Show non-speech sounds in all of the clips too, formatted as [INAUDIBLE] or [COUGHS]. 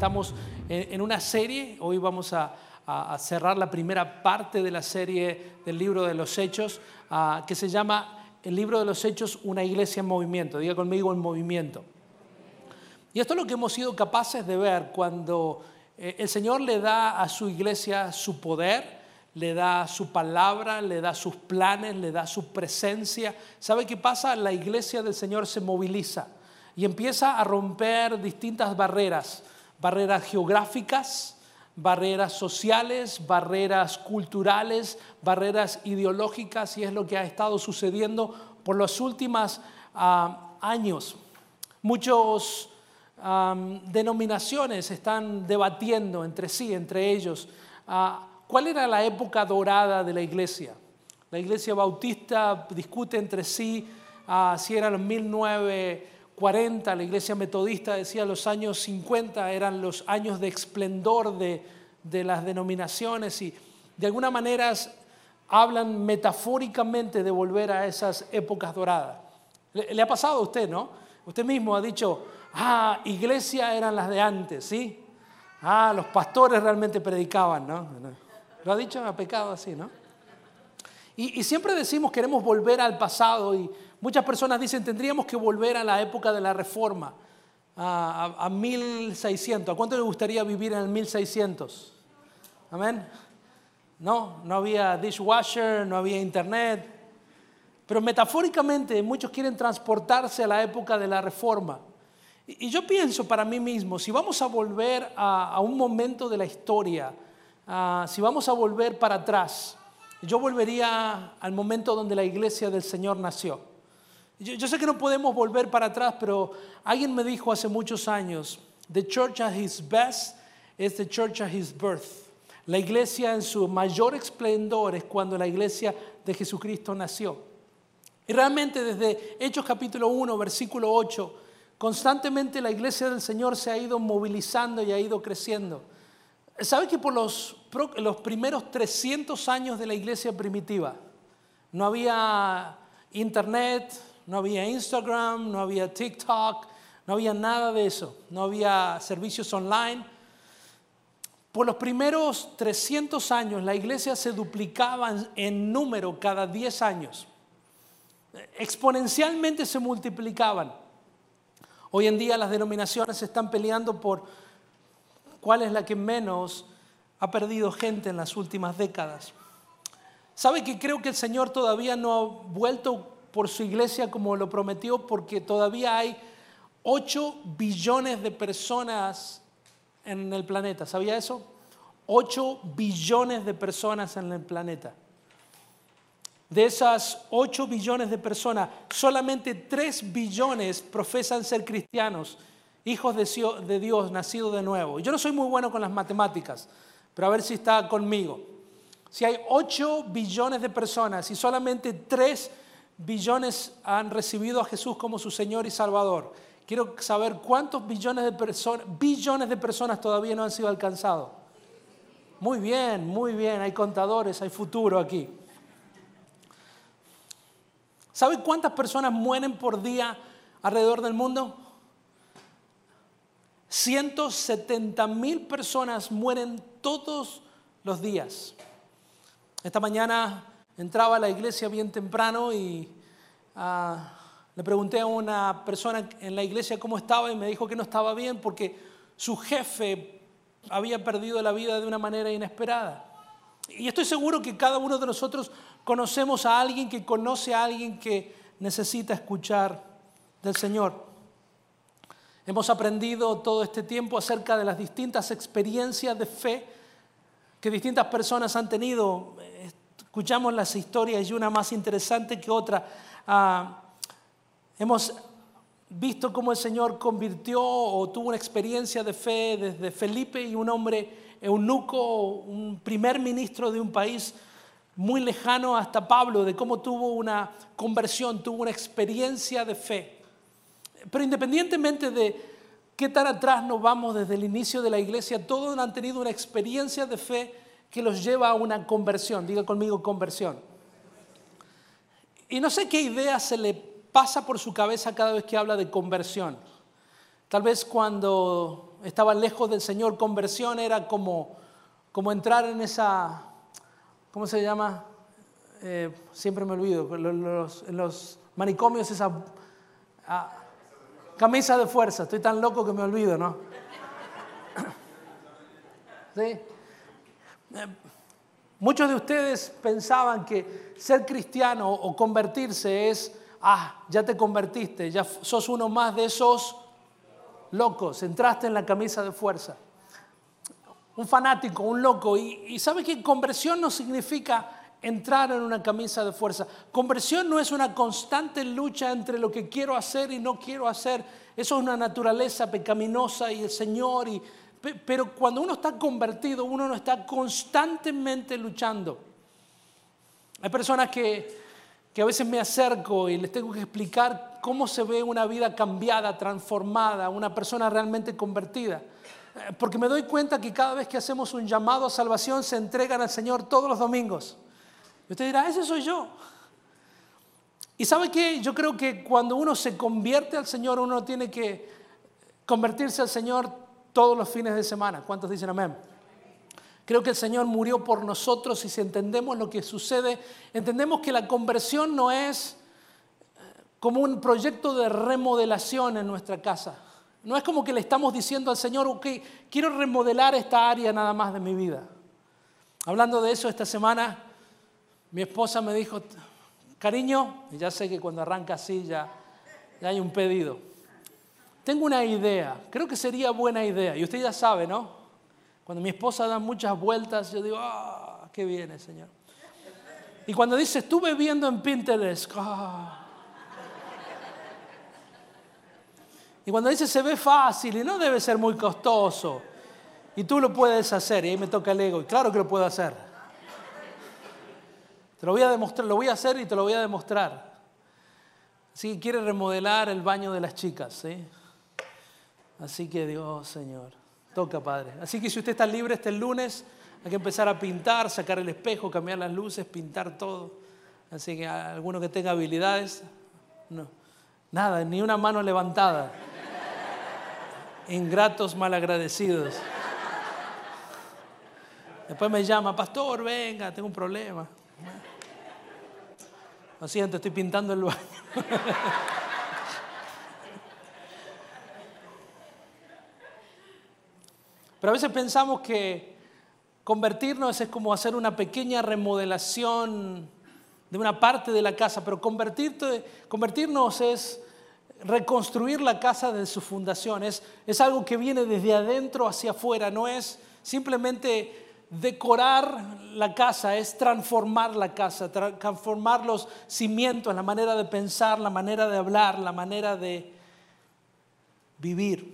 estamos en, una serie, hoy vamos a, cerrar la primera parte de la serie del libro de los Hechos, ah, que se llama el libro de los Hechos, una iglesia en movimiento. Diga conmigo en movimiento. Y esto es lo que hemos sido capaces de ver cuando eh, el Señor le da a su iglesia su poder, le da su palabra, le da sus planes, le da su presencia. ¿Sabe qué pasa? La iglesia del Señor se moviliza y empieza a romper distintas barreras, barreras geográficas, barreras sociales, barreras culturales, barreras ideológicas, y es lo que ha estado sucediendo por los últimos ah, años. Muchos denominaciones están debatiendo entre sí, entre ellos, ah, cuál era la época dorada de la iglesia. La iglesia bautista discute entre sí ah, si eran los 1940, la iglesia metodista decía los años 50 eran los años de esplendor de, de las denominaciones y de alguna manera hablan metafóricamente de volver a esas épocas doradas. Le, ha pasado a usted, ¿no? Usted mismo ha dicho, ah, iglesia eran las de antes, ¿sí? Ah, los pastores realmente predicaban, ¿no? Lo ha dicho, ha pecado así, ¿no? Y, siempre decimos queremos volver al pasado y muchas personas dicen tendríamos que volver a la época de la reforma, a, a, a 1600. ¿A cuánto le gustaría vivir en el 1600? Amén. No, no había dishwasher, no había internet. Pero metafóricamente muchos quieren transportarse a la época de la reforma. Y yo pienso para mí mismo, si vamos a volver a, un momento de la historia, si vamos a volver para atrás, yo volvería al momento donde la iglesia del Señor nació. Yo, yo, sé que no podemos volver para atrás, pero alguien me dijo hace muchos años, the church at his best is the church at his birth. La iglesia en su mayor esplendor es cuando la iglesia de Jesucristo nació. Y realmente desde Hechos capítulo 1, versículo 8, constantemente la iglesia del Señor se ha ido movilizando y ha ido creciendo. ¿Sabe que por los, los primeros 300 años de la iglesia primitiva no había internet, no había Instagram, no había TikTok, no había nada de eso, no había servicios online? Por los primeros 300 años la iglesia se duplicaba en número cada 10 años. Exponencialmente se multiplicaban. Hoy en día las denominaciones están peleando por cuál es la que menos ha perdido gente en las últimas décadas. ¿Sabe que creo que el Señor todavía no ha vuelto por su iglesia como lo prometió? Porque todavía hay 8 billones de personas en el planeta. ¿Sabía eso? 8 billones de personas en el planeta. De esas 8 billones de personas, solamente 3 billones profesan ser cristianos, hijos de Dios, nacidos de nuevo. Yo no soy muy bueno con las matemáticas, pero a ver si está conmigo. Si hay 8 billones de personas y solamente 3 billones han recibido a Jesús como su Señor y Salvador, Quiero saber cuántos billones de, personas, billones de personas todavía no han sido alcanzados. Muy bien, muy bien, hay contadores, hay futuro aquí. ¿Sabe cuántas personas mueren por día alrededor del mundo? 170 mil personas mueren todos los días. Esta mañana entraba a la iglesia bien temprano y ah, le pregunté a una persona en la iglesia cómo estaba y me dijo que no estaba bien porque su jefe había perdido la vida de una manera inesperada. Y estoy seguro que cada uno de nosotros conocemos a alguien que conoce a alguien que necesita escuchar del Señor. Hemos aprendido todo este tiempo acerca de las distintas experiencias de fe que distintas personas han tenido. Escuchamos las historias y una más interesante que otra. Ah, Hemos visto cómo el Señor convirtió o tuvo una experiencia de fe desde Felipe y un hombre eunuco, un primer ministro de un país muy lejano hasta Pablo, de cómo tuvo una conversión, tuvo una experiencia de fe. Pero independientemente de qué tan atrás nos vamos desde el inicio de la iglesia, todos han tenido una experiencia de fe que los lleva a una conversión. Diga conmigo conversión. Y no sé qué idea se le pasa por su cabeza cada vez que habla de conversión. Tal vez cuando estaba lejos del Señor. Conversión era como, como entrar en esa, ¿cómo se llama? Eh, siempre me olvido, en los manicomios esa ah, camisa de fuerza. Estoy tan loco que me olvido, ¿no? [COUGHS] ¿Sí? Eh, muchos de ustedes pensaban que ser cristiano o convertirse es, ah, ya te convertiste, ya sos uno más de esos locos, entraste en la camisa de fuerza. Un fanático, un loco. Y, y que conversión no significa entrar en una camisa de fuerza. Conversión no es una constante lucha entre lo que quiero hacer y no quiero hacer. Eso es una naturaleza pecaminosa y el Señor. Y, pero cuando uno está convertido, uno no está constantemente luchando. Hay personas que, que a veces me acerco y les tengo que explicar cómo se ve una vida cambiada, transformada, una persona realmente convertida. Eh, porque me doy cuenta que cada vez que hacemos un llamado a salvación se entregan al Señor todos los domingos. Y usted dirá, ese soy yo. Y sabe que yo creo que cuando uno se convierte al Señor, uno tiene que convertirse al Señor todos los fines de semana. ¿Cuántos dicen amén? Creo que el Señor murió por nosotros y si entendemos lo que sucede, entendemos que la conversión no es eh, como un proyecto de remodelación en nuestra casa. No es como que le estamos diciendo al Señor, ok, quiero remodelar esta área nada más de mi vida. Hablando de eso esta semana, mi esposa me dijo, cariño, y ya sé que cuando arranca así ya, hay un pedido. Tengo una idea, creo que sería buena idea, y usted ya sabe, ¿no? Cuando mi esposa da muchas vueltas, yo digo, ah, qué viene, Señor. Y cuando dice, estuve viendo en Pinterest, ah. Y cuando dice, se ve fácil y no debe ser muy costoso, y tú lo puedes hacer, y ahí me toca el ego, y claro que lo puedo hacer. Te lo voy a demostrar, lo voy a hacer y te lo voy a demostrar. Así que quiere remodelar el baño de las chicas, ¿sí? Así que Dios, Señor, toca, Padre. Así que si usted está libre este lunes, hay que empezar a pintar, sacar el espejo, cambiar las luces, pintar todo. Así que alguno que tenga habilidades, no, nada, ni una mano levantada. Ingratos malagradecidos. Después me llama, pastor, venga, tengo un problema. Lo siento, estoy pintando el baño. [LAUGHS] Pero a veces pensamos que convertirnos es como hacer una pequeña remodelación de una parte de la casa, pero convertirnos es reconstruir la casa de su fundación, es, es algo que viene desde adentro hacia afuera, no es simplemente decorar la casa, es transformar la casa, transformar los cimientos, la manera de pensar, la manera de hablar, la manera de vivir.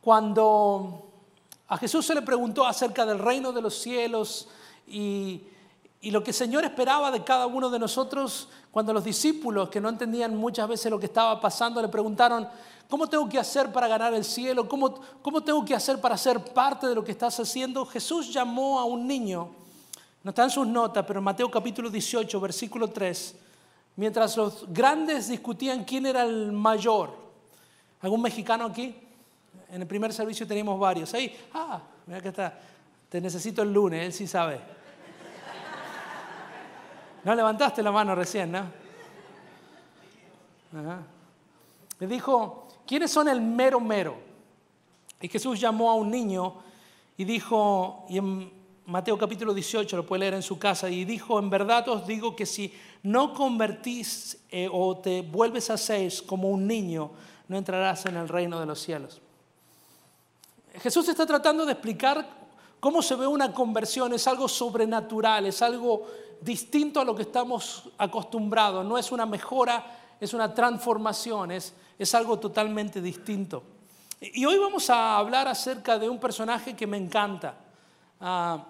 Cuando a Jesús se le preguntó acerca del reino de los cielos y, lo que el Señor esperaba de cada uno de nosotros, cuando los discípulos que no entendían muchas veces lo que estaba pasando le preguntaron, ¿Cómo tengo que hacer para ganar el cielo? ¿Cómo, ¿Cómo tengo que hacer para ser parte de lo que estás haciendo? Jesús llamó a un niño, no está en sus notas, pero en Mateo capítulo 18, versículo 3, mientras los grandes discutían quién era el mayor. ¿Algún mexicano aquí? En el primer servicio teníamos varios. Ahí, ah, mira que está. Te necesito el lunes, él sí sabe. No levantaste la mano recién, ¿no? Me dijo, ¿quiénes son el mero mero? Y Jesús llamó a un niño y dijo, y en Mateo capítulo 18 lo puede leer en su casa, y dijo, en verdad os digo que si no convertís eh, o te vuelves a ser como un niño, no entrarás en el reino de los cielos. Jesús está tratando de explicar cómo se ve una conversión, es algo sobrenatural, es algo distinto a lo que estamos acostumbrados, no es una mejora, es una transformación, es, es algo totalmente distinto. Y hoy vamos a hablar acerca de un personaje que me encanta. Ah,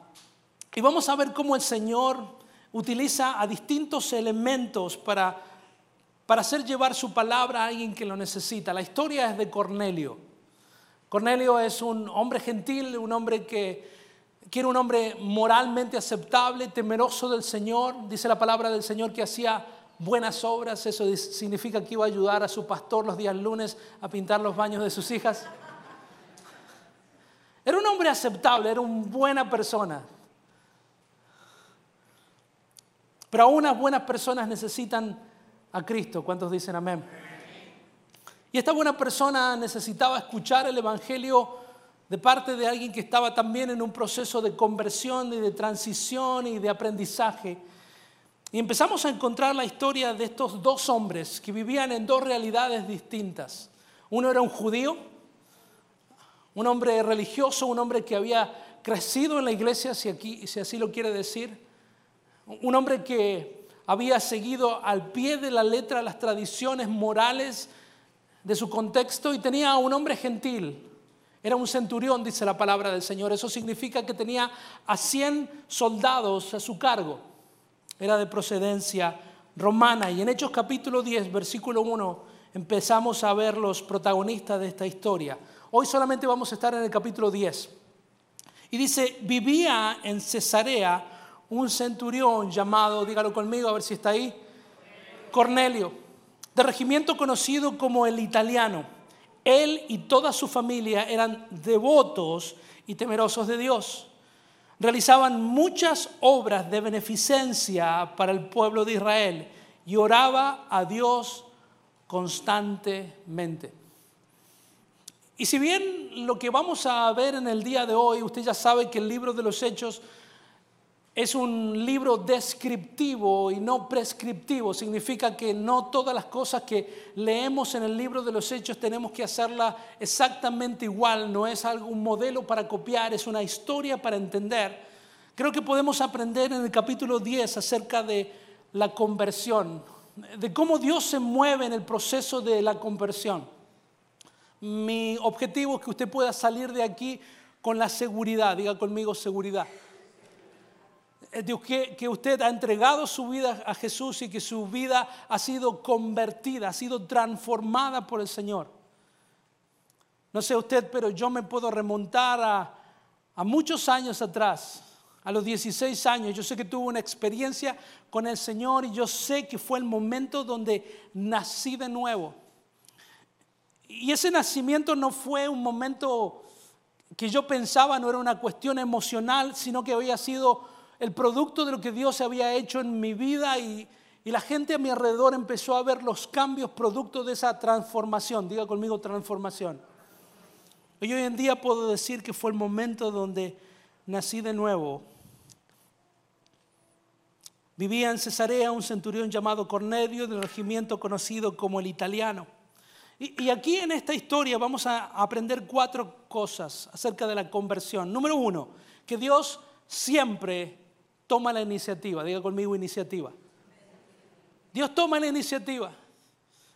y vamos a ver cómo el Señor utiliza a distintos elementos para, para hacer llevar su palabra a alguien que lo necesita. La historia es de Cornelio. Cornelio es un hombre gentil, un hombre que quiere un hombre moralmente aceptable, temeroso del Señor. Dice la palabra del Señor que hacía buenas obras, eso significa que iba a ayudar a su pastor los días lunes a pintar los baños de sus hijas. Era un hombre aceptable, era una buena persona. Pero aún las buenas personas necesitan a Cristo. ¿Cuántos dicen amén? Y esta buena persona necesitaba escuchar el Evangelio de parte de alguien que estaba también en un proceso de conversión y de transición y de aprendizaje. Y empezamos a encontrar la historia de estos dos hombres que vivían en dos realidades distintas. Uno era un judío, un hombre religioso, un hombre que había crecido en la iglesia, si, así lo quiere decir, un hombre que había seguido al pie de la letra las tradiciones morales de su contexto y tenía un hombre gentil. Era un centurión, dice la palabra del Señor. Eso significa que tenía a 100 soldados a su cargo. Era de procedencia romana. Y en Hechos capítulo 10, versículo 1, empezamos a ver los protagonistas de esta historia. Hoy solamente vamos a estar en el capítulo 10. Y dice, vivía en Cesarea un centurión llamado, dígalo conmigo a ver si está ahí, Cornelio, de regimiento conocido como el italiano. Él y toda su familia eran devotos y temerosos de Dios. Realizaban muchas obras de beneficencia para el pueblo de Israel y oraba a Dios constantemente. Y si bien lo que vamos a ver en el día de hoy, usted ya sabe que el libro de los Hechos es un libro descriptivo y no prescriptivo. Significa que no todas las cosas que leemos en el libro de los hechos tenemos que hacerla exactamente igual. No es algún modelo para copiar, es una historia para entender. Creo que podemos aprender en el capítulo 10 acerca de la conversión, de cómo Dios se mueve en el proceso de la conversión. Mi objetivo es que usted pueda salir de aquí con la seguridad, diga conmigo seguridad que, que usted ha entregado su vida a Jesús y que su vida ha sido convertida, ha sido transformada por el Señor. No sé usted, pero yo me puedo remontar a, a muchos años atrás, a los 16 años. Yo sé que tuve una experiencia con el Señor y yo sé que fue el momento donde nací de nuevo. Y ese nacimiento no fue un momento que yo pensaba, no era una cuestión emocional, sino que había sido el producto de lo que Dios había hecho en mi vida y, la gente a mi alrededor empezó a ver los cambios producto de esa transformación. Diga conmigo transformación. Y hoy en día puedo decir que fue el momento donde nací de nuevo. Vivía en Cesarea un centurión llamado Cornelio del regimiento conocido como el italiano. Y, y, aquí en esta historia vamos a aprender cuatro cosas acerca de la conversión. Número uno, que Dios siempre toma la iniciativa. Diga conmigo iniciativa. Dios toma la iniciativa.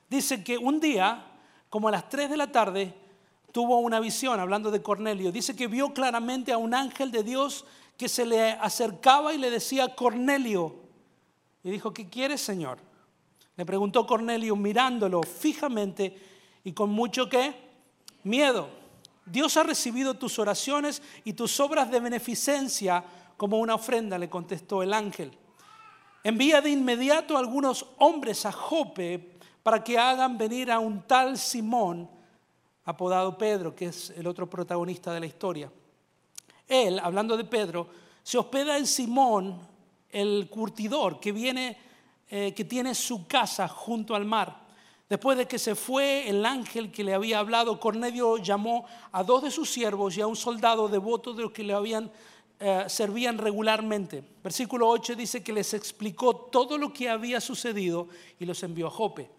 Dice que un día, como a las 3 de la tarde, tuvo una visión, hablando de Cornelio. Dice que vio claramente a un ángel de Dios que se le acercaba y le decía, Cornelio. Y dijo, ¿qué quieres, Señor? Le preguntó Cornelio mirándolo fijamente y con mucho qué? Miedo. Dios ha recibido tus oraciones y tus obras de beneficencia como una ofrenda, le contestó el ángel. Envía de inmediato a algunos hombres a Jope para que hagan venir a un tal Simón, apodado Pedro, que es el otro protagonista de la historia. Él, hablando de Pedro, se hospeda en Simón, el curtidor, que viene, eh, que tiene su casa junto al mar. Después de que se fue el ángel que le había hablado, Cornelio llamó a dos de sus siervos y a un soldado devoto de los que le habían eh, servían regularmente. Versículo 8 dice que les explicó todo lo que había sucedido y los envió a Jope.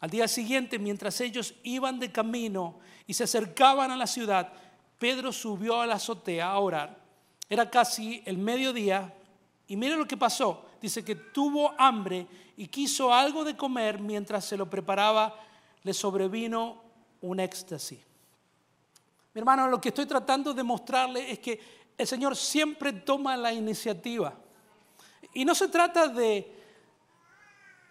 Al día siguiente, mientras ellos iban de camino y se acercaban a la ciudad, Pedro subió a la azotea a orar. Era casi el mediodía y mire lo que pasó. Dice que tuvo hambre y quiso algo de comer mientras se lo preparaba, le sobrevino un éxtasis. Mi hermano, lo que estoy tratando de mostrarle es que el Señor siempre toma la iniciativa. Y no se trata de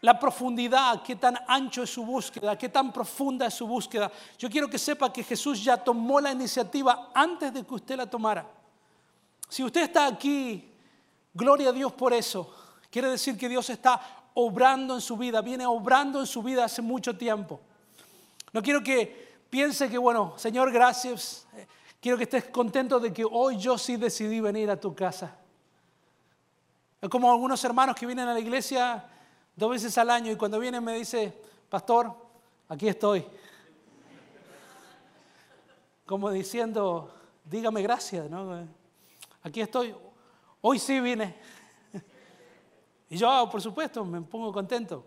la profundidad, qué tan ancho es su búsqueda, qué tan profunda es su búsqueda. Yo quiero que sepa que Jesús ya tomó la iniciativa antes de que usted la tomara. Si usted está aquí, gloria a Dios por eso. Quiere decir que Dios está obrando en su vida, viene obrando en su vida hace mucho tiempo. No quiero que piense que, bueno, Señor, gracias. Quiero que estés contento de que hoy yo sí decidí venir a tu casa. Es como algunos hermanos que vienen a la iglesia dos veces al año y cuando vienen me dice, pastor, aquí estoy. Como diciendo, dígame gracias, ¿no? Aquí estoy. Hoy sí vine. Y yo, por supuesto, me pongo contento.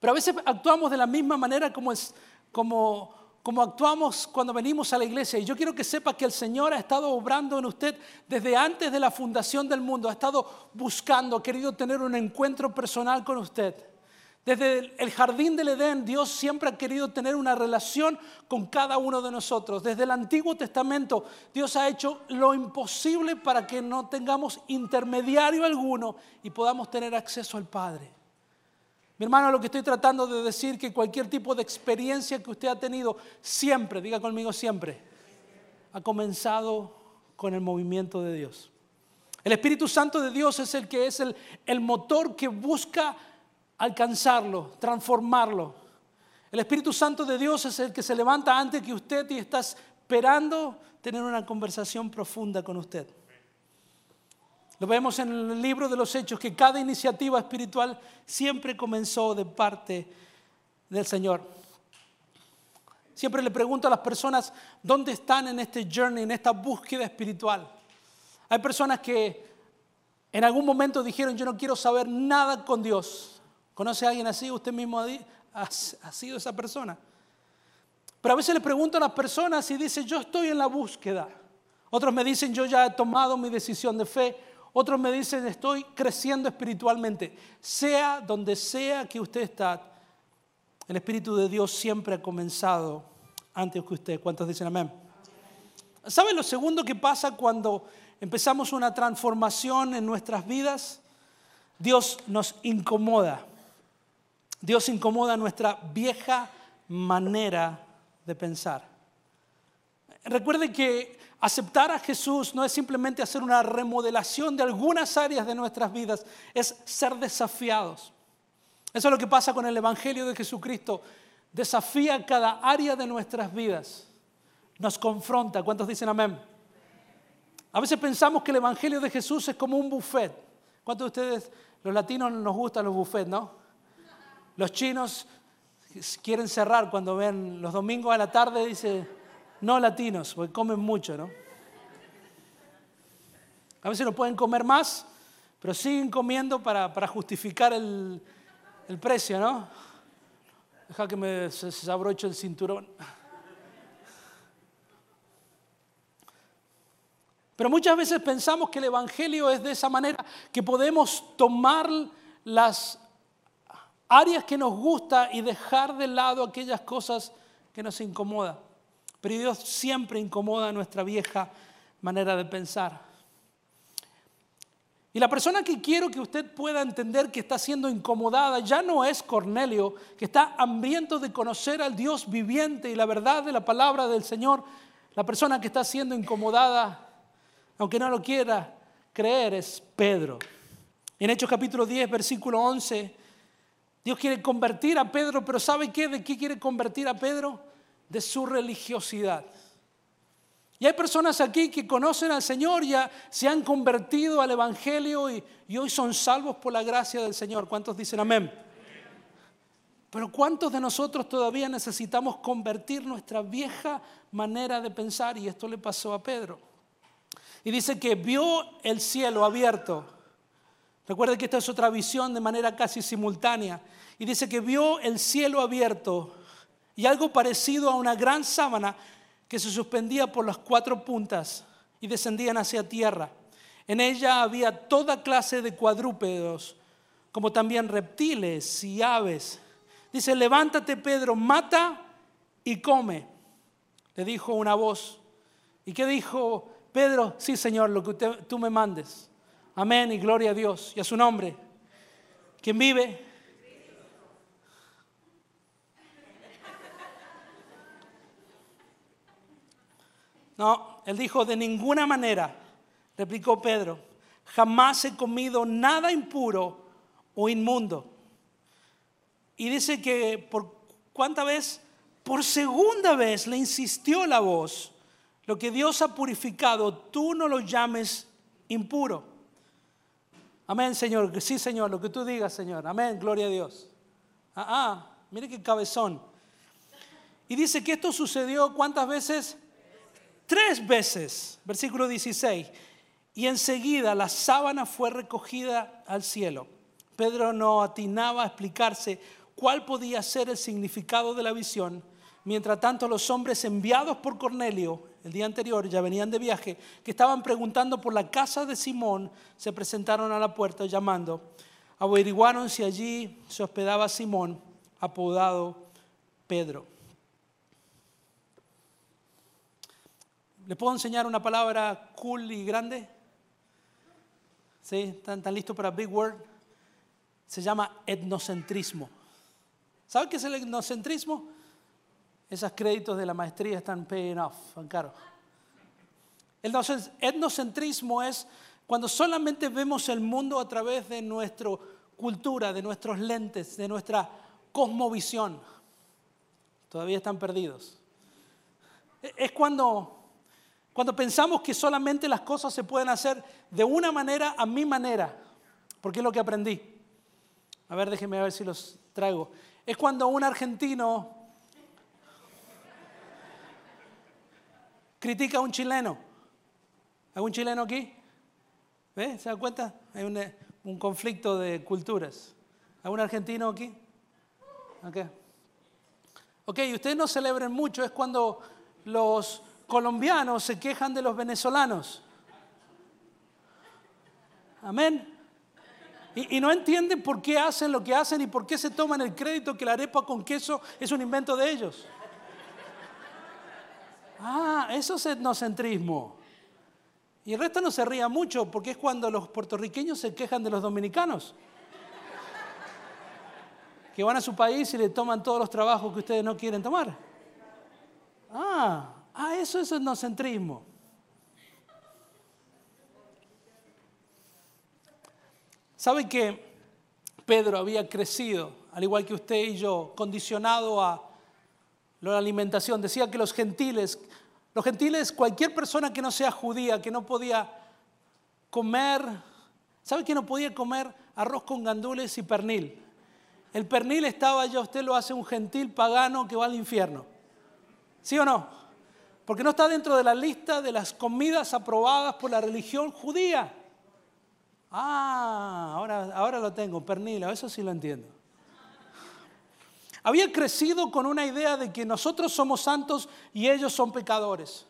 Pero a veces actuamos de la misma manera como, es, como, como actuamos cuando venimos a la iglesia. Y yo quiero que sepa que el Señor ha estado obrando en usted desde antes de la fundación del mundo. Ha estado buscando, ha querido tener un encuentro personal con usted. Desde el jardín del Edén, Dios siempre ha querido tener una relación con cada uno de nosotros. Desde el Antiguo Testamento, Dios ha hecho lo imposible para que no tengamos intermediario alguno y podamos tener acceso al Padre. Mi hermano, lo que estoy tratando de decir que cualquier tipo de experiencia que usted ha tenido, siempre, diga conmigo siempre, ha comenzado con el movimiento de Dios. El Espíritu Santo de Dios es el que es el, el motor que busca alcanzarlo, transformarlo. El Espíritu Santo de Dios es el que se levanta antes que usted y está esperando tener una conversación profunda con usted. Vemos en el libro de los Hechos, que cada iniciativa espiritual siempre comenzó de parte del Señor. Siempre le pregunto a las personas dónde están en este journey, en esta búsqueda espiritual. Hay personas que en algún momento dijeron, yo no quiero saber nada con Dios. ¿Conoce a alguien así? Usted mismo ha, sido esa persona. Pero a veces le pregunto a las personas y dice, yo estoy en la búsqueda. Otros me dicen, yo ya he tomado mi decisión de fe. Otros me dicen, estoy creciendo espiritualmente. Sea donde sea que usted está, el Espíritu de Dios siempre ha comenzado antes que usted. ¿Cuántos dicen amén? ¿Sabe lo segundo que pasa cuando empezamos una transformación en nuestras vidas? Dios nos incomoda. Dios incomoda nuestra vieja manera de pensar. Recuerde que aceptar a Jesús no es simplemente hacer una remodelación de algunas áreas de nuestras vidas, es ser desafiados. Eso es lo que pasa con el Evangelio de Jesucristo. Desafía cada área de nuestras vidas. Nos confronta. ¿Cuántos dicen amén? A veces pensamos que el Evangelio de Jesús es como un buffet. ¿Cuántos de ustedes, los latinos, nos gustan los buffets, no? Los chinos quieren cerrar cuando ven los domingos a la tarde, dice, no latinos, porque comen mucho, ¿no? A veces no pueden comer más, pero siguen comiendo para, justificar el, precio, ¿no? Deja que me se, se abroche el cinturón. Pero muchas veces pensamos que el Evangelio es de esa manera, que podemos tomar las áreas que nos gusta y dejar de lado aquellas cosas que nos incomodan. Pero Dios siempre incomoda nuestra vieja manera de pensar. Y la persona que quiero que usted pueda entender que está siendo incomodada ya no es Cornelio, que está hambriento de conocer al Dios viviente y la verdad de la palabra del Señor. La persona que está siendo incomodada, aunque no lo quiera creer, es Pedro. En Hechos capítulo 10, versículo 11, Dios quiere convertir a Pedro, pero ¿sabe qué? ¿De qué quiere convertir a Pedro? De su religiosidad. Y hay personas aquí que conocen al Señor, ya se han convertido al Evangelio y, y hoy son salvos por la gracia del Señor. ¿Cuántos dicen amén? Pero ¿cuántos de nosotros todavía necesitamos convertir nuestra vieja manera de pensar? Y esto le pasó a Pedro. Y dice que vio el cielo abierto Recuerden que esta es otra visión de manera casi simultánea. Y dice que vio el cielo abierto y algo parecido a una gran sábana que se suspendía por las cuatro puntas y descendían hacia tierra. En ella había toda clase de cuadrúpedos, como también reptiles y aves. Dice, levántate Pedro, mata y come. Le dijo una voz. ¿Y qué dijo Pedro? Sí, Señor, lo que tú me mandes. Amén y gloria a Dios y a su nombre. ¿Quién vive? No, él dijo, de ninguna manera, replicó Pedro, jamás he comido nada impuro o inmundo. Y dice que por cuánta vez, por segunda vez le insistió la voz, Lo que Dios ha purificado, tú no lo llames impuro. Amén, Señor. Sí, Señor, lo que tú digas, Señor. Amén, gloria a Dios. Ah, ah, mire qué cabezón. Y dice que esto sucedió cuántas veces? Tres veces. Versículo 16. Y enseguida la sábana fue recogida al cielo. Pedro no atinaba a explicarse cuál podía ser el significado de la visión. Mientras tanto, los hombres enviados por Cornelio el día anterior, ya venían de viaje, que estaban preguntando por la casa de Simón, se presentaron a la puerta llamando. Averiguaron si allí se hospedaba Simón, apodado Pedro. ¿Le puedo enseñar una palabra cool y grande? ¿Sí? ¿Están, tan listos para Big Word? Se llama etnocentrismo. ¿Sabe qué es el etnocentrismo? Esos créditos de la maestría están paying off, van caro. El etnocentrismo es cuando solamente vemos el mundo a través de nuestra cultura, de nuestros lentes, de nuestra cosmovisión. Todavía están perdidos. Es cuando, cuando pensamos que solamente las cosas se pueden hacer de una manera a mi manera, porque es lo que aprendí. A ver, déjenme ver si los traigo. Es cuando un argentino critica a un chileno. ¿Hay un chileno aquí? ¿Ve? ¿Se da cuenta? Hay un, un conflicto de culturas. ¿Hay un argentino aquí? Ok. Ok, ustedes no celebren mucho, es cuando los colombianos se quejan de los venezolanos. Amén. Y, no entienden por qué hacen lo que hacen y por qué se toman el crédito que la arepa con queso es un invento de ellos. Ah, eso es etnocentrismo. Y el resto no se ría mucho porque es cuando los puertorriqueños se quejan de los dominicanos. Que van a su país y le toman todos los trabajos que ustedes no quieren tomar. Ah, ah eso es etnocentrismo. ¿Sabe que Pedro había crecido, al igual que usted y yo, condicionado a la alimentación. Decía que los gentiles, los gentiles, cualquier persona que no sea judía, que no podía comer, ¿sabe que no podía comer arroz con gandules y pernil? El pernil estaba ya, usted lo hace un gentil pagano que va al infierno. ¿Sí o no? Porque no está dentro de la lista de las comidas aprobadas por la religión judía. Ah, ahora, ahora lo tengo, pernil, eso sí lo entiendo. Había crecido con una idea de que nosotros somos santos y ellos son pecadores.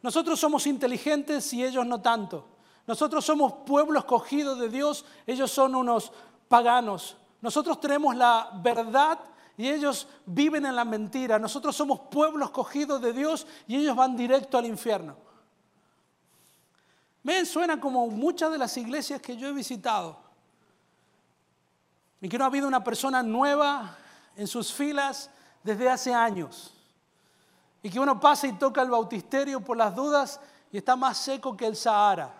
Nosotros somos inteligentes y ellos no tanto. Nosotros somos pueblo escogido de Dios, ellos son unos paganos. Nosotros tenemos la verdad y ellos viven en la mentira. Nosotros somos pueblo escogido de Dios y ellos van directo al infierno. Me suena como muchas de las iglesias que yo he visitado. Y que no ha habido una persona nueva en sus filas desde hace años. Y que uno pasa y toca el bautisterio por las dudas y está más seco que el Sahara.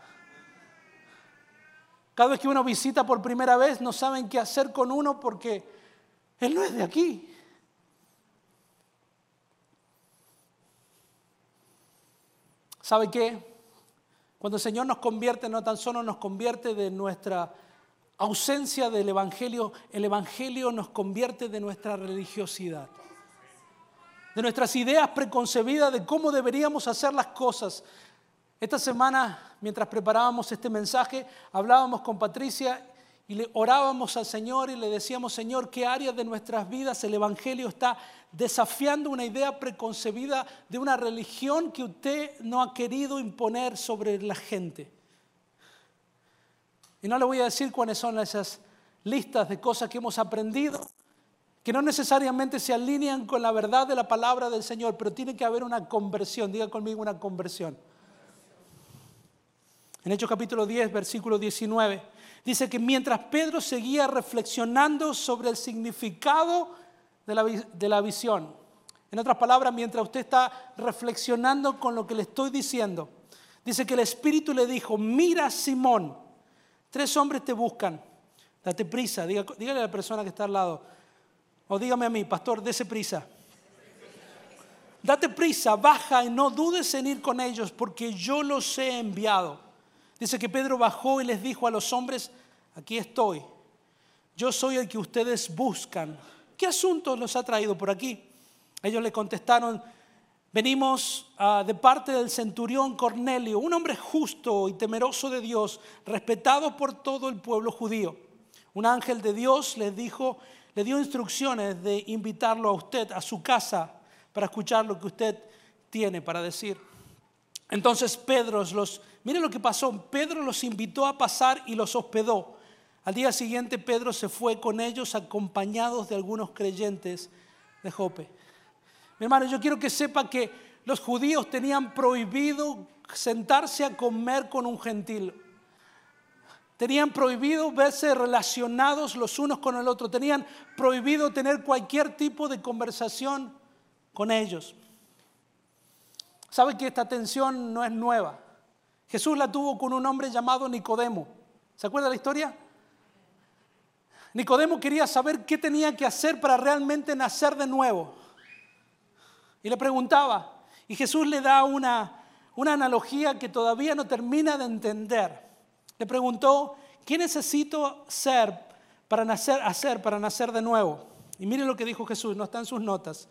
Cada vez que uno visita por primera vez no saben qué hacer con uno porque él no es de aquí. ¿Sabe qué? Cuando el Señor nos convierte, no tan solo nos convierte de nuestra ausencia del Evangelio, el Evangelio nos convierte de nuestra religiosidad, de nuestras ideas preconcebidas de cómo deberíamos hacer las cosas. Esta semana, mientras preparábamos este mensaje, hablábamos con Patricia y le orábamos al Señor y le decíamos, Señor, ¿qué áreas de nuestras vidas el Evangelio está desafiando una idea preconcebida de una religión que usted no ha querido imponer sobre la gente? Y no le voy a decir cuáles son esas listas de cosas que hemos aprendido, que no necesariamente se alinean con la verdad de la palabra del Señor, pero tiene que haber una conversión. Diga conmigo una conversión. En Hechos capítulo 10, versículo 19, dice que mientras Pedro seguía reflexionando sobre el significado de la, de la visión, en otras palabras, mientras usted está reflexionando con lo que le estoy diciendo, dice que el Espíritu le dijo, mira Simón, Tres hombres te buscan. Date prisa. dígale a la persona que está al lado. O dígame a mí, pastor, dése prisa. date prisa, baja y no dudes en ir con ellos, porque yo los he enviado. Dice que Pedro bajó y les dijo a los hombres, aquí estoy, yo soy el que ustedes buscan. ¿Qué asunto los ha traído por aquí? Ellos le contestaron, venimos ah, de parte del centurión Cornelio, un hombre justo y temeroso de Dios, respetado por todo el pueblo judío. Un ángel de Dios les dijo, le dio instrucciones de invitarlo a usted a su casa para escuchar lo que usted tiene para decir. Entonces Pedro los, mire lo que pasó, Pedro los invitó a pasar y los hospedó. Al día siguiente Pedro se fue con ellos acompañados de algunos creyentes de Jope. Mi hermano, yo quiero que sepa que los judíos tenían prohibido sentarse a comer con un gentil. Tenían prohibido verse relacionados los unos con el otro. Tenían prohibido tener cualquier tipo de conversación con ellos. ¿Sabe que esta tensión no es nueva? Jesús la tuvo con un hombre llamado Nicodemo. ¿Se acuerda la historia? Nicodemo quería saber qué tenía que hacer para realmente nacer de nuevo. Y le preguntaba, y Jesús le da una, una analogía que todavía no termina de entender. Le preguntó, ¿qué necesito ser para nacer, hacer para nacer de nuevo? Y mire lo que dijo Jesús, no está en sus notas.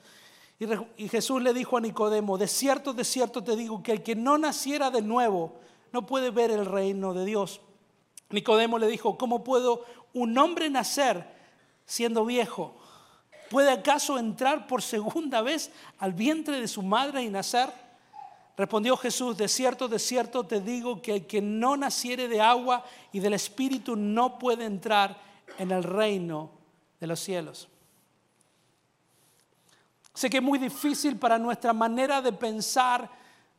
Y, y Jesús le dijo a Nicodemo, de cierto, de cierto te digo que el que no naciera de nuevo no puede ver el reino de Dios. Nicodemo le dijo, ¿cómo puedo un hombre nacer siendo viejo? ¿Puede acaso entrar por segunda vez al vientre de su madre y nacer? Respondió Jesús, de cierto, de cierto te digo que el que no naciere de agua y del Espíritu no puede entrar en el reino de los cielos. Sé que es muy difícil para nuestra manera de pensar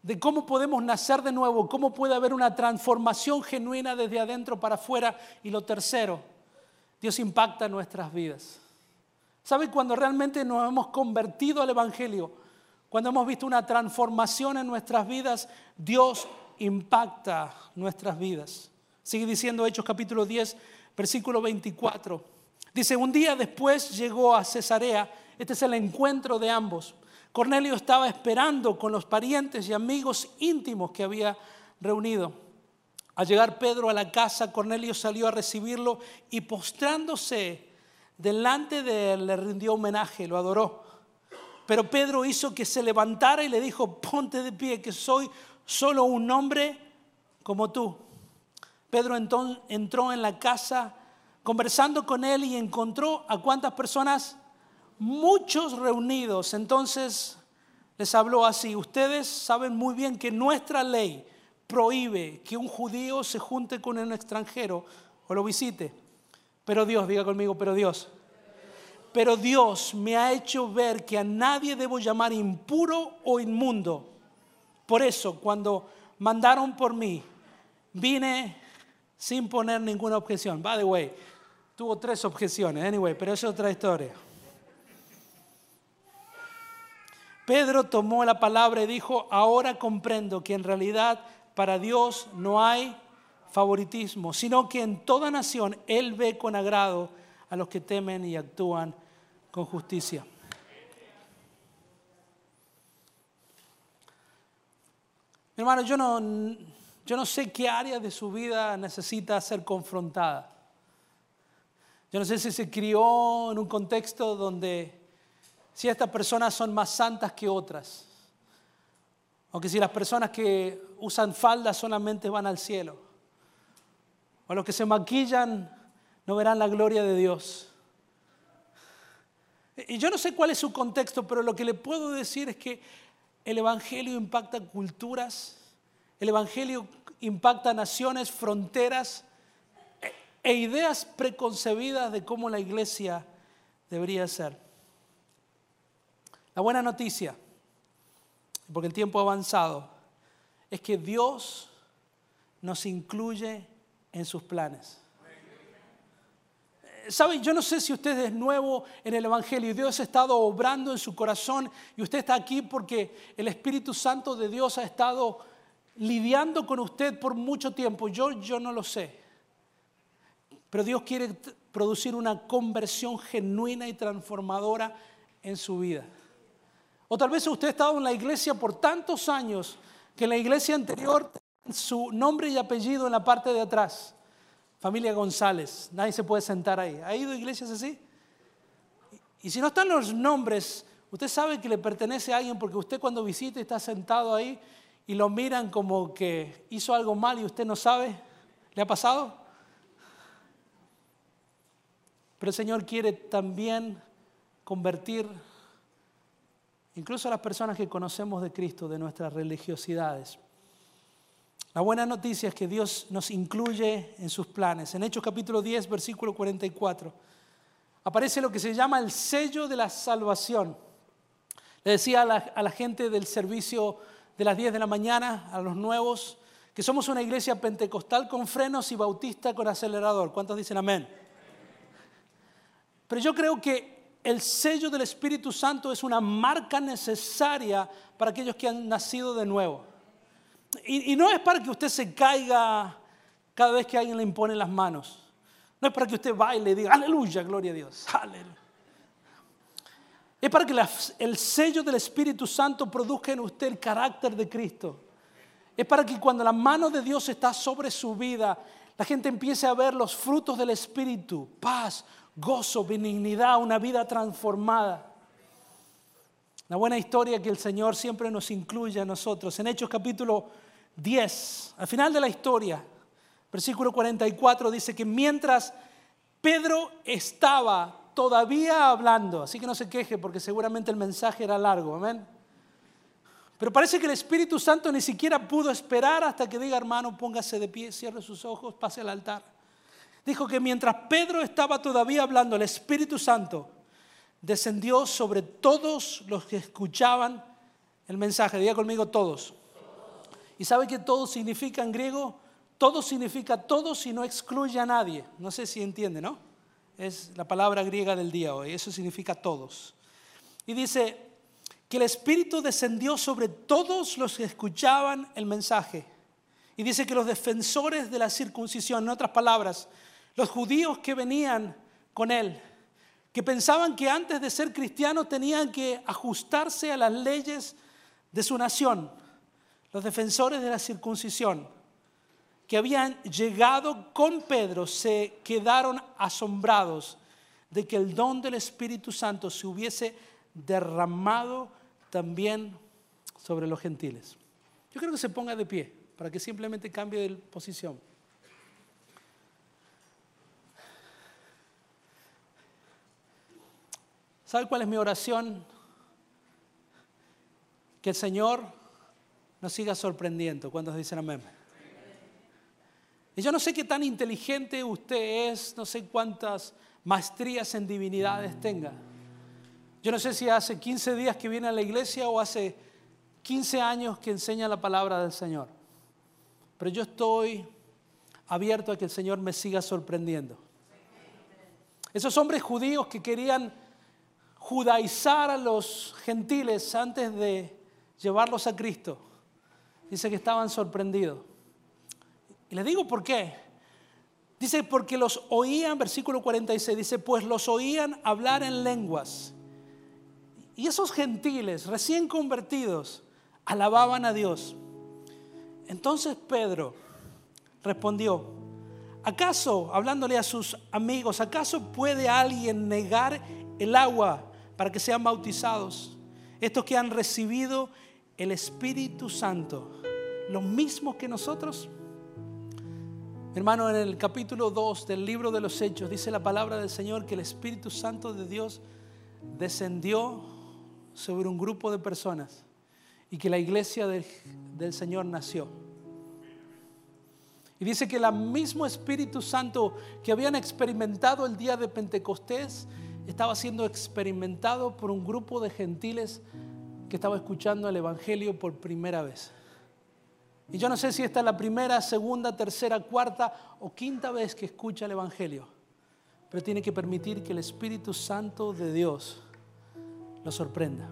de cómo podemos nacer de nuevo, cómo puede haber una transformación genuina desde adentro para afuera. Y lo tercero, Dios impacta nuestras vidas. ¿Sabe cuando realmente nos hemos convertido al Evangelio? Cuando hemos visto una transformación en nuestras vidas, Dios impacta nuestras vidas. Sigue diciendo Hechos capítulo 10, versículo 24. Dice, un día después llegó a Cesarea, este es el encuentro de ambos. Cornelio estaba esperando con los parientes y amigos íntimos que había reunido. Al llegar Pedro a la casa, Cornelio salió a recibirlo y postrándose delante de él le rindió homenaje, lo adoró. Pero Pedro hizo que se levantara y le dijo, ponte de pie, que soy solo un hombre como tú. Pedro entró en la casa conversando con él y encontró a cuántas personas, muchos reunidos. Entonces les habló así, ustedes saben muy bien que nuestra ley prohíbe que un judío se junte con un extranjero o lo visite. Pero Dios, diga conmigo, pero Dios pero Dios me ha hecho ver que a nadie debo llamar impuro o inmundo. Por eso, cuando mandaron por mí, vine sin poner ninguna objeción. By the way, tuvo tres objeciones, anyway, pero es otra historia. Pedro tomó la palabra y dijo, ahora comprendo que en realidad para Dios no hay favoritismo, sino que en toda nación Él ve con agrado a los que temen y actúan con justicia. hermano, yo no, yo no sé qué área de su vida necesita ser confrontada. Yo no sé si se crió en un contexto donde si estas personas son más santas que otras, o que si las personas que usan faldas solamente van al cielo, o los que se maquillan no verán la gloria de Dios. Y yo no sé cuál es su contexto, pero lo que le puedo decir es que el Evangelio impacta culturas, el Evangelio impacta naciones, fronteras e ideas preconcebidas de cómo la iglesia debería ser. La buena noticia, porque el tiempo ha avanzado, es que Dios nos incluye en sus planes. ¿Sabe? Yo no sé si usted es nuevo en el Evangelio Dios ha estado obrando en su corazón y usted está aquí porque el Espíritu Santo de Dios ha estado lidiando con usted por mucho tiempo. Yo, yo no lo sé. Pero Dios quiere producir una conversión genuina y transformadora en su vida. O tal vez usted ha estado en la iglesia por tantos años que en la iglesia anterior su nombre y apellido en la parte de atrás. Familia González, nadie se puede sentar ahí. ¿Ha ido a iglesias así? Y si no están los nombres, usted sabe que le pertenece a alguien porque usted cuando visita está sentado ahí y lo miran como que hizo algo mal y usted no sabe. ¿Le ha pasado? Pero el Señor quiere también convertir incluso a las personas que conocemos de Cristo de nuestras religiosidades. La buena noticia es que Dios nos incluye en sus planes. En Hechos capítulo 10, versículo 44, aparece lo que se llama el sello de la salvación. Le decía a la, gente del servicio de las 10 de la mañana, a los nuevos, que somos una iglesia pentecostal con frenos y bautista con acelerador. ¿Cuántos dicen amén? Pero yo creo que el sello del Espíritu Santo es una marca necesaria para aquellos que han nacido de nuevo. Y, no es para que usted se caiga cada vez que alguien le impone las manos. No es para que usted baile y diga, aleluya, gloria a Dios, aleluya. Es para que el sello del Espíritu Santo produzca en usted el carácter de Cristo. Es para que cuando la mano de Dios está sobre su vida, la gente empiece a ver los frutos del Espíritu, paz, gozo, benignidad, una vida transformada. La buena historia que el Señor siempre nos incluye a nosotros. En Hechos capítulo 10, al final de la historia, versículo 44 dice que mientras Pedro estaba todavía hablando, así que no se queje porque seguramente el mensaje era largo, amén. Pero parece que el Espíritu Santo ni siquiera pudo esperar hasta que diga, hermano, póngase de pie, cierre sus ojos, pase al altar. Dijo que mientras Pedro estaba todavía hablando, el Espíritu Santo descendió sobre todos los que escuchaban el mensaje. Diga conmigo todos. ¿Y sabe que todo significa en griego? Todo significa todos y no excluye a nadie. No sé si entiende, ¿no? Es la palabra griega del día hoy. Eso significa todos. Y dice que el Espíritu descendió sobre todos los que escuchaban el mensaje. Y dice que los defensores de la circuncisión, en otras palabras, los judíos que venían con él, que pensaban que antes de ser cristianos tenían que ajustarse a las leyes de su nación, los defensores de la circuncisión, que habían llegado con Pedro, se quedaron asombrados de que el don del Espíritu Santo se hubiese derramado también sobre los gentiles. Yo creo que se ponga de pie para que simplemente cambie de posición. ¿Sabe cuál es mi oración? Que el Señor nos siga sorprendiendo. ¿Cuántos dicen amén? Y yo no sé qué tan inteligente usted es, no sé cuántas maestrías en divinidades tenga. Yo no sé si hace 15 días que viene a la iglesia o hace 15 años que enseña la palabra del Señor. Pero yo estoy abierto a que el Señor me siga sorprendiendo. Esos hombres judíos que querían judaizar a los gentiles antes de llevarlos a Cristo. Dice que estaban sorprendidos. Y les digo por qué. Dice, porque los oían, versículo 46, dice, pues los oían hablar en lenguas. Y esos gentiles recién convertidos alababan a Dios. Entonces Pedro respondió, ¿acaso, hablándole a sus amigos, acaso puede alguien negar el agua para que sean bautizados. Estos que han recibido el Espíritu Santo, los mismos que nosotros. Hermano, en el capítulo 2 del libro de los Hechos dice la palabra del Señor que el Espíritu Santo de Dios descendió sobre un grupo de personas y que la iglesia del, del Señor nació. Y dice que el mismo Espíritu Santo que habían experimentado el día de Pentecostés estaba siendo experimentado por un grupo de gentiles que estaba escuchando el Evangelio por primera vez. Y yo no sé si esta es la primera, segunda, tercera, cuarta o quinta vez que escucha el Evangelio, pero tiene que permitir que el Espíritu Santo de Dios lo sorprenda.